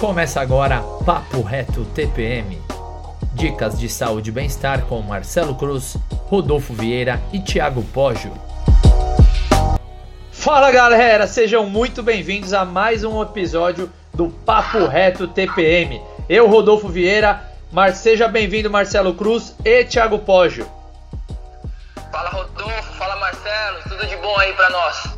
Começa agora Papo Reto TPM. Dicas de saúde e bem-estar com Marcelo Cruz, Rodolfo Vieira e Thiago Poggio. Fala galera, sejam muito bem-vindos a mais um episódio do Papo Reto TPM. Eu, Rodolfo Vieira, Mar seja bem-vindo Marcelo Cruz e Thiago Poggio. Fala Rodolfo, fala Marcelo, tudo de bom aí para nós?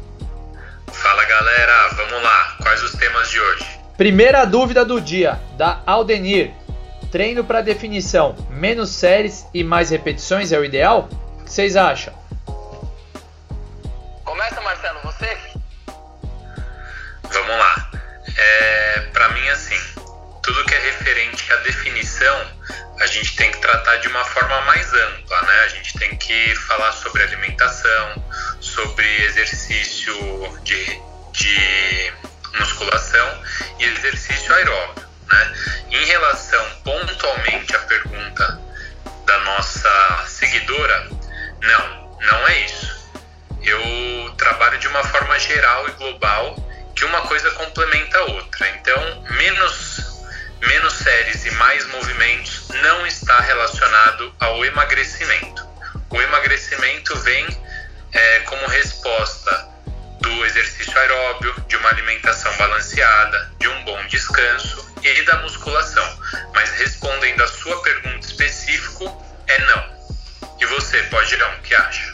Fala galera, vamos lá, quais os temas de hoje? Primeira dúvida do dia, da Aldenir. Treino para definição, menos séries e mais repetições é o ideal? O que vocês acham? Começa, Marcelo, você? Vamos lá. É, para mim, assim, tudo que é referente à definição, a gente tem que tratar de uma forma mais ampla, né? A gente tem que falar sobre alimentação, sobre exercício de, de musculação e exercício aeróbio. Né? Em relação pontualmente à pergunta da nossa seguidora, não, não é isso. Eu trabalho de uma forma geral e global que uma coisa complementa a outra. Então, menos, menos séries e mais movimentos não está relacionado ao emagrecimento. O emagrecimento vem é, como resposta do exercício aeróbio, de uma alimentação balanceada, de um bom descanso e da musculação. Mas respondendo a sua pergunta específico, é não. E você, pode não, o que acha?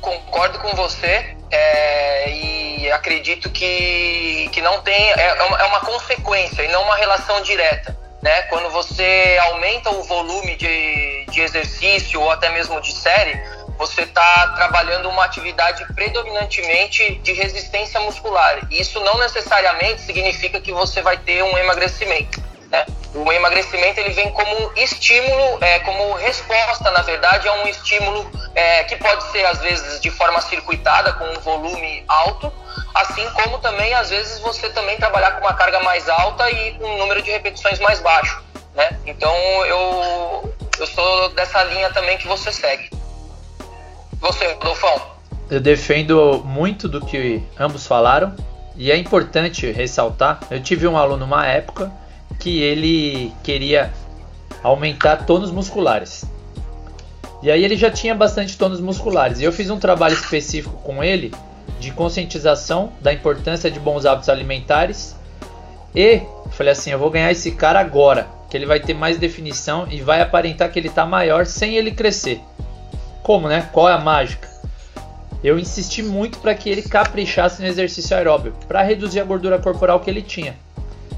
Concordo com você é, e acredito que, que não tem. É, é uma, é uma consequência e não uma relação direta. Né? Quando você aumenta o volume de, de exercício ou até mesmo de série, você está trabalhando uma atividade predominantemente de resistência muscular. Isso não necessariamente significa que você vai ter um emagrecimento. Né? O emagrecimento ele vem como estímulo, é, como resposta, na verdade, a um estímulo é, que pode ser às vezes de forma circuitada com um volume alto, assim como também às vezes você também trabalhar com uma carga mais alta e com um número de repetições mais baixo. Né? Então eu, eu sou dessa linha também que você segue. Você, Rodolfão? Eu defendo muito do que ambos falaram e é importante ressaltar. Eu tive um aluno numa época que ele queria aumentar tônus musculares. E aí ele já tinha bastante tônus musculares. E eu fiz um trabalho específico com ele de conscientização da importância de bons hábitos alimentares. E falei assim, eu vou ganhar esse cara agora, que ele vai ter mais definição e vai aparentar que ele está maior sem ele crescer. Como, né? Qual é a mágica? Eu insisti muito para que ele caprichasse no exercício aeróbio, para reduzir a gordura corporal que ele tinha.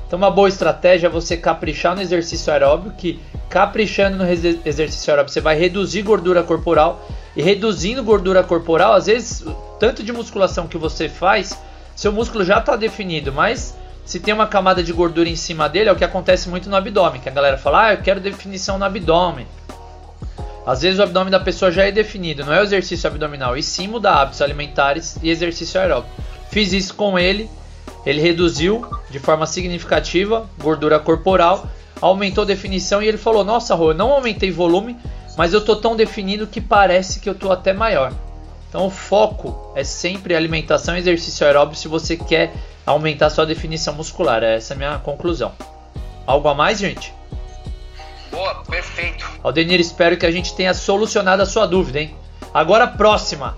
Então, uma boa estratégia é você caprichar no exercício aeróbio, que caprichando no exercício aeróbio você vai reduzir gordura corporal e reduzindo gordura corporal, às vezes, tanto de musculação que você faz, seu músculo já está definido, mas se tem uma camada de gordura em cima dele, é o que acontece muito no abdômen, que a galera fala: "Ah, eu quero definição no abdômen". Às vezes o abdômen da pessoa já é definido, não é o exercício abdominal, e sim mudar hábitos alimentares e exercício aeróbico. Fiz isso com ele, ele reduziu de forma significativa gordura corporal, aumentou definição e ele falou: Nossa, Rô, eu não aumentei volume, mas eu tô tão definido que parece que eu tô até maior. Então o foco é sempre alimentação e exercício aeróbico se você quer aumentar sua definição muscular. Essa é a minha conclusão. Algo a mais, gente? Boa, perfeito. Aldenir, espero que a gente tenha solucionado a sua dúvida, hein? Agora, próxima.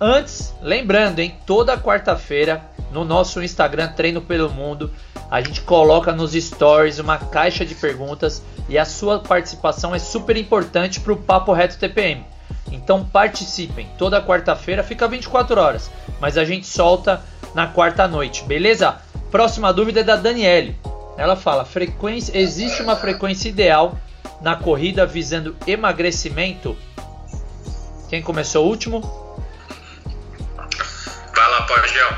Antes, lembrando, hein? Toda quarta-feira no nosso Instagram Treino pelo Mundo, a gente coloca nos stories uma caixa de perguntas e a sua participação é super importante para o Papo Reto TPM. Então participem. Toda quarta-feira fica 24 horas, mas a gente solta na quarta noite, beleza? Próxima dúvida é da Daniele. Ela fala: frequência, existe uma frequência ideal na corrida visando emagrecimento? Quem começou o último? Vai lá, Pajel.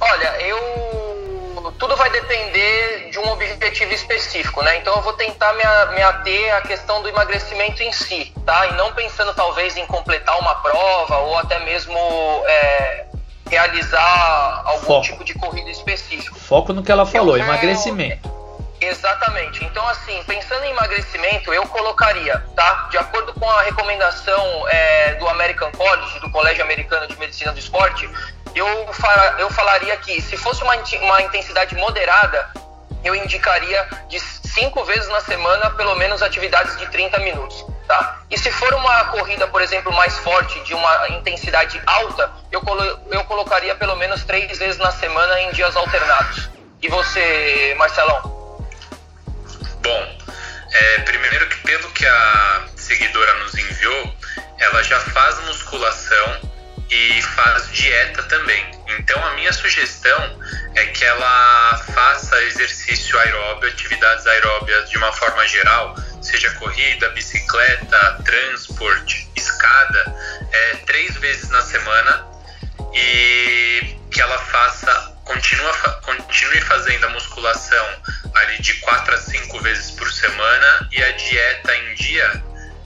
Olha, eu. Tudo vai depender de um objetivo específico, né? Então eu vou tentar me, me ater à questão do emagrecimento em si, tá? E não pensando talvez em completar uma prova ou até mesmo é, realizar algum Foco. tipo de corrida específico. Foco no que ela falou, Eu vou- emagrecimento. Exatamente. Então, assim, pensando em emagrecimento, eu colocaria, tá? De acordo com a recomendação é, do American College, do Colégio Americano de Medicina do Esporte, eu, eu falaria que se fosse uma, uma intensidade moderada, eu indicaria de cinco vezes na semana, pelo menos atividades de 30 minutos. Tá? E se for uma corrida, por exemplo, mais forte, de uma intensidade alta, eu, colo eu colocaria pelo menos três vezes na semana em dias alternados. E você, Marcelão? Já faz musculação e faz dieta também. Então a minha sugestão é que ela faça exercício aeróbio, atividades aeróbias de uma forma geral, seja corrida, bicicleta, transporte, escada, é, três vezes na semana e que ela faça, continua, continue fazendo a musculação ali de quatro a cinco vezes por semana e a dieta em dia,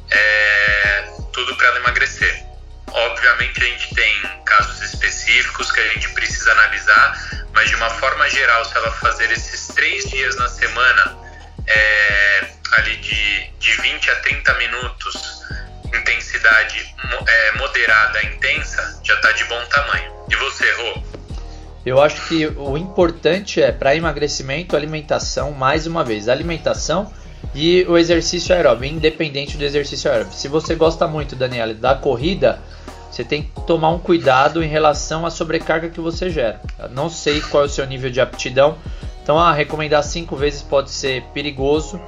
é, tudo para ela emagrecer. Obviamente a gente tem casos específicos que a gente precisa analisar, mas de uma forma geral, se ela fazer esses três dias na semana, é, ali de, de 20 a 30 minutos, intensidade é, moderada, intensa, já está de bom tamanho. E você, Rô? Eu acho que o importante é para emagrecimento, alimentação, mais uma vez, alimentação e o exercício aeróbio, independente do exercício aeróbio. Se você gosta muito, Daniela, da corrida, você tem que tomar um cuidado em relação à sobrecarga que você gera. Eu não sei qual é o seu nível de aptidão, então a recomendar cinco vezes pode ser perigoso.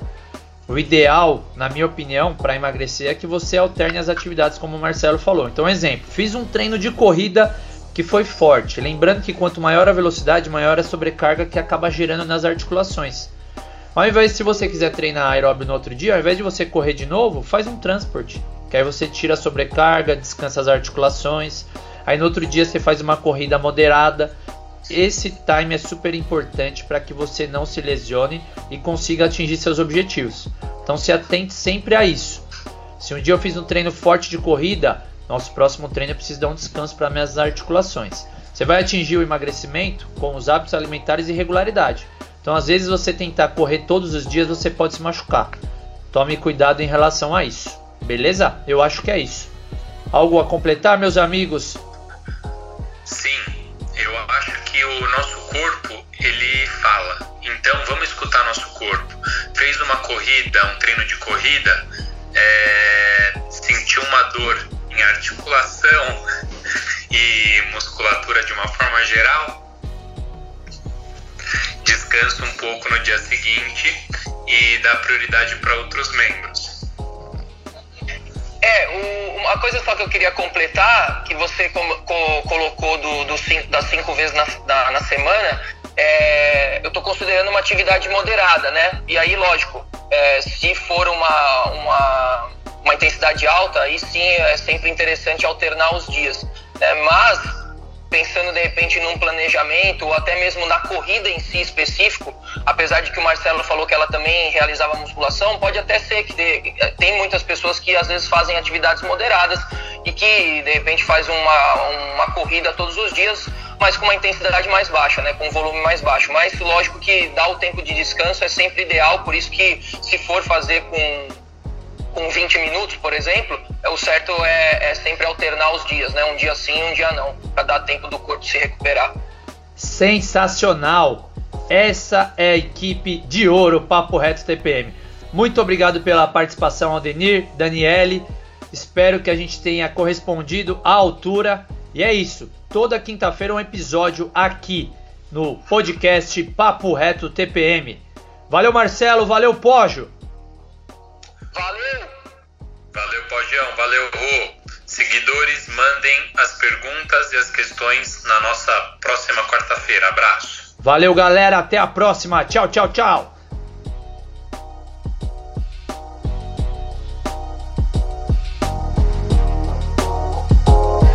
O ideal, na minha opinião, para emagrecer é que você alterne as atividades, como o Marcelo falou. Então, exemplo, fiz um treino de corrida que foi forte. Lembrando que quanto maior a velocidade, maior a sobrecarga que acaba gerando nas articulações. Ao invés, se você quiser treinar aeróbio no outro dia, ao invés de você correr de novo, faz um transporte. Que aí você tira a sobrecarga, descansa as articulações. Aí no outro dia você faz uma corrida moderada. Esse time é super importante para que você não se lesione e consiga atingir seus objetivos. Então se atente sempre a isso. Se um dia eu fiz um treino forte de corrida, nosso próximo treino eu preciso dar um descanso para minhas articulações. Você vai atingir o emagrecimento com os hábitos alimentares e regularidade. Então, às vezes, você tentar correr todos os dias, você pode se machucar. Tome cuidado em relação a isso. Beleza? Eu acho que é isso. Algo a completar, meus amigos? Sim, eu acho que o nosso corpo ele fala. Então vamos escutar nosso corpo. Fez uma corrida, um treino de corrida, é, sentiu uma dor em articulação e musculatura de uma forma geral, descansa um pouco no dia seguinte e dá prioridade para outros membros. É, o, uma coisa só que eu queria completar, que você co co colocou do, do cinco, das cinco vezes na, na, na semana, é, eu estou considerando uma atividade moderada, né? E aí, lógico, é, se for uma, uma, uma, intensidade alta, aí sim é sempre interessante alternar os dias. Né? Mas pensando de repente num planejamento ou até mesmo na corrida em si específico, apesar de que o Marcelo falou que ela também realizava musculação, pode até ser que tem muitas pessoas que às vezes fazem atividades moderadas e que de repente faz uma, uma corrida todos os dias, mas com uma intensidade mais baixa, né, com um volume mais baixo. Mas lógico que dar o tempo de descanso é sempre ideal, por isso que se for fazer com com 20 minutos, por exemplo, o certo é, é sempre alternar os dias, né? Um dia sim, um dia não, para dar tempo do corpo se recuperar. Sensacional! Essa é a equipe de ouro Papo Reto TPM. Muito obrigado pela participação, Aldenir, Daniele. Espero que a gente tenha correspondido à altura. E é isso. Toda quinta-feira um episódio aqui no podcast Papo Reto TPM. Valeu, Marcelo. Valeu, Pógio. Valeu! Pojão. Valeu, Rô. Seguidores, mandem as perguntas e as questões na nossa próxima quarta-feira. Abraço. Valeu, galera. Até a próxima. Tchau, tchau, tchau.